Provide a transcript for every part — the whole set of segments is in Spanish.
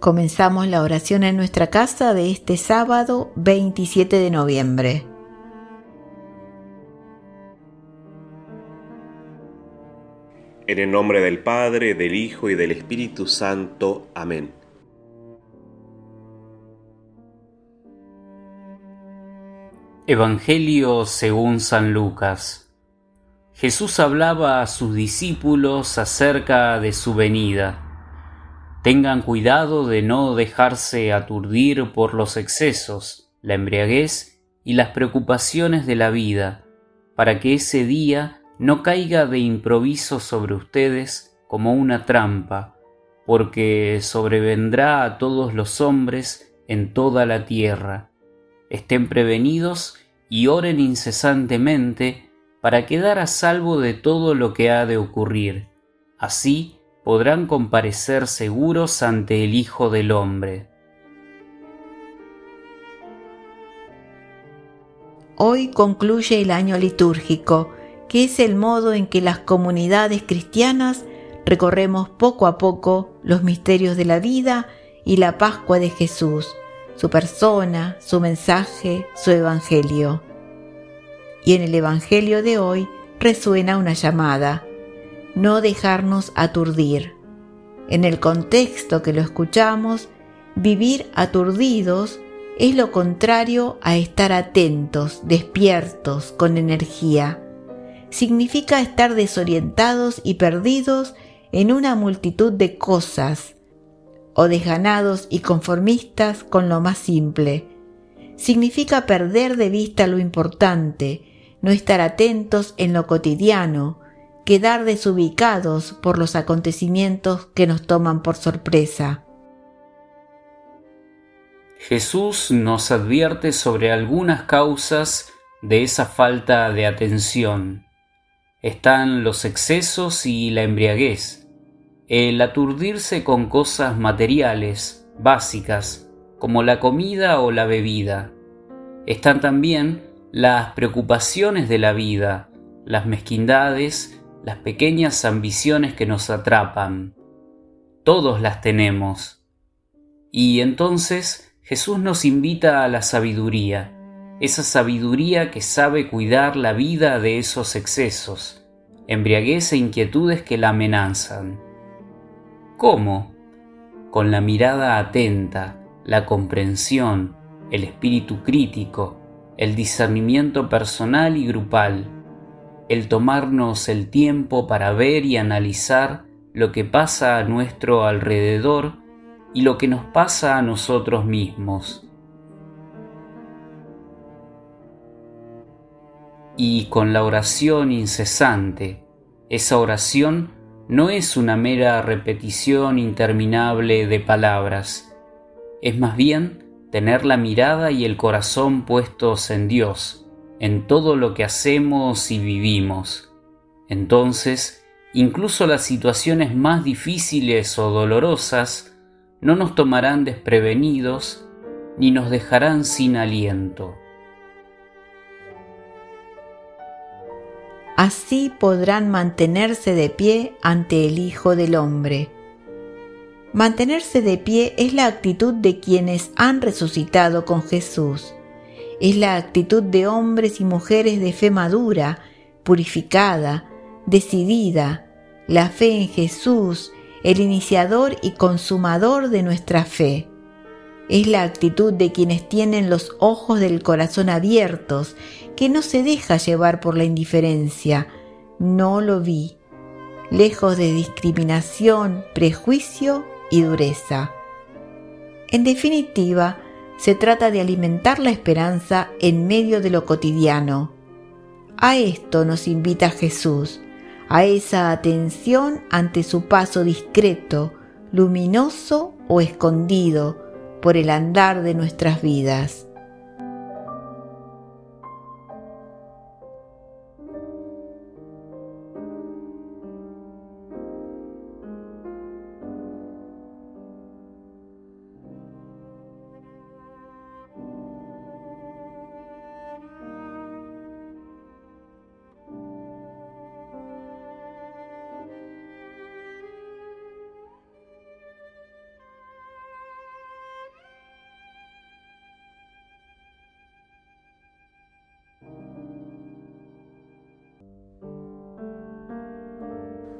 Comenzamos la oración en nuestra casa de este sábado 27 de noviembre. En el nombre del Padre, del Hijo y del Espíritu Santo. Amén. Evangelio según San Lucas. Jesús hablaba a sus discípulos acerca de su venida Tengan cuidado de no dejarse aturdir por los excesos, la embriaguez y las preocupaciones de la vida, para que ese día no caiga de improviso sobre ustedes como una trampa, porque sobrevendrá a todos los hombres en toda la tierra. Estén prevenidos y oren incesantemente para quedar a salvo de todo lo que ha de ocurrir. Así, podrán comparecer seguros ante el Hijo del Hombre. Hoy concluye el año litúrgico, que es el modo en que las comunidades cristianas recorremos poco a poco los misterios de la vida y la Pascua de Jesús, su persona, su mensaje, su evangelio. Y en el evangelio de hoy resuena una llamada no dejarnos aturdir. En el contexto que lo escuchamos, vivir aturdidos es lo contrario a estar atentos, despiertos, con energía. Significa estar desorientados y perdidos en una multitud de cosas, o desganados y conformistas con lo más simple. Significa perder de vista lo importante, no estar atentos en lo cotidiano, quedar desubicados por los acontecimientos que nos toman por sorpresa. Jesús nos advierte sobre algunas causas de esa falta de atención. Están los excesos y la embriaguez, el aturdirse con cosas materiales, básicas, como la comida o la bebida. Están también las preocupaciones de la vida, las mezquindades las pequeñas ambiciones que nos atrapan. Todos las tenemos. Y entonces Jesús nos invita a la sabiduría, esa sabiduría que sabe cuidar la vida de esos excesos, embriaguez e inquietudes que la amenazan. ¿Cómo? Con la mirada atenta, la comprensión, el espíritu crítico, el discernimiento personal y grupal, el tomarnos el tiempo para ver y analizar lo que pasa a nuestro alrededor y lo que nos pasa a nosotros mismos. Y con la oración incesante, esa oración no es una mera repetición interminable de palabras, es más bien tener la mirada y el corazón puestos en Dios, en todo lo que hacemos y vivimos. Entonces, incluso las situaciones más difíciles o dolorosas no nos tomarán desprevenidos ni nos dejarán sin aliento. Así podrán mantenerse de pie ante el Hijo del Hombre. Mantenerse de pie es la actitud de quienes han resucitado con Jesús es la actitud de hombres y mujeres de fe madura, purificada, decidida, la fe en Jesús, el iniciador y consumador de nuestra fe. Es la actitud de quienes tienen los ojos del corazón abiertos, que no se deja llevar por la indiferencia. No lo vi. Lejos de discriminación, prejuicio y dureza. En definitiva, se trata de alimentar la esperanza en medio de lo cotidiano. A esto nos invita Jesús, a esa atención ante su paso discreto, luminoso o escondido, por el andar de nuestras vidas.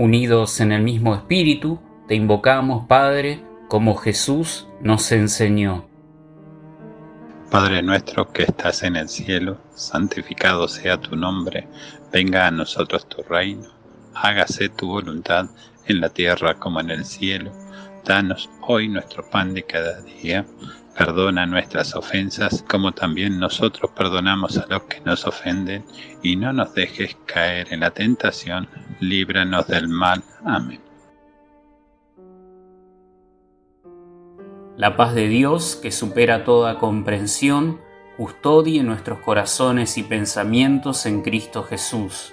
Unidos en el mismo espíritu, te invocamos, Padre, como Jesús nos enseñó. Padre nuestro que estás en el cielo, santificado sea tu nombre, venga a nosotros tu reino, hágase tu voluntad en la tierra como en el cielo. Danos hoy nuestro pan de cada día Perdona nuestras ofensas como también nosotros perdonamos a los que nos ofenden, y no nos dejes caer en la tentación, líbranos del mal. Amén. La paz de Dios, que supera toda comprensión, custodie nuestros corazones y pensamientos en Cristo Jesús.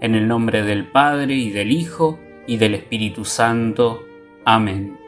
En el nombre del Padre y del Hijo y del Espíritu Santo. Amén.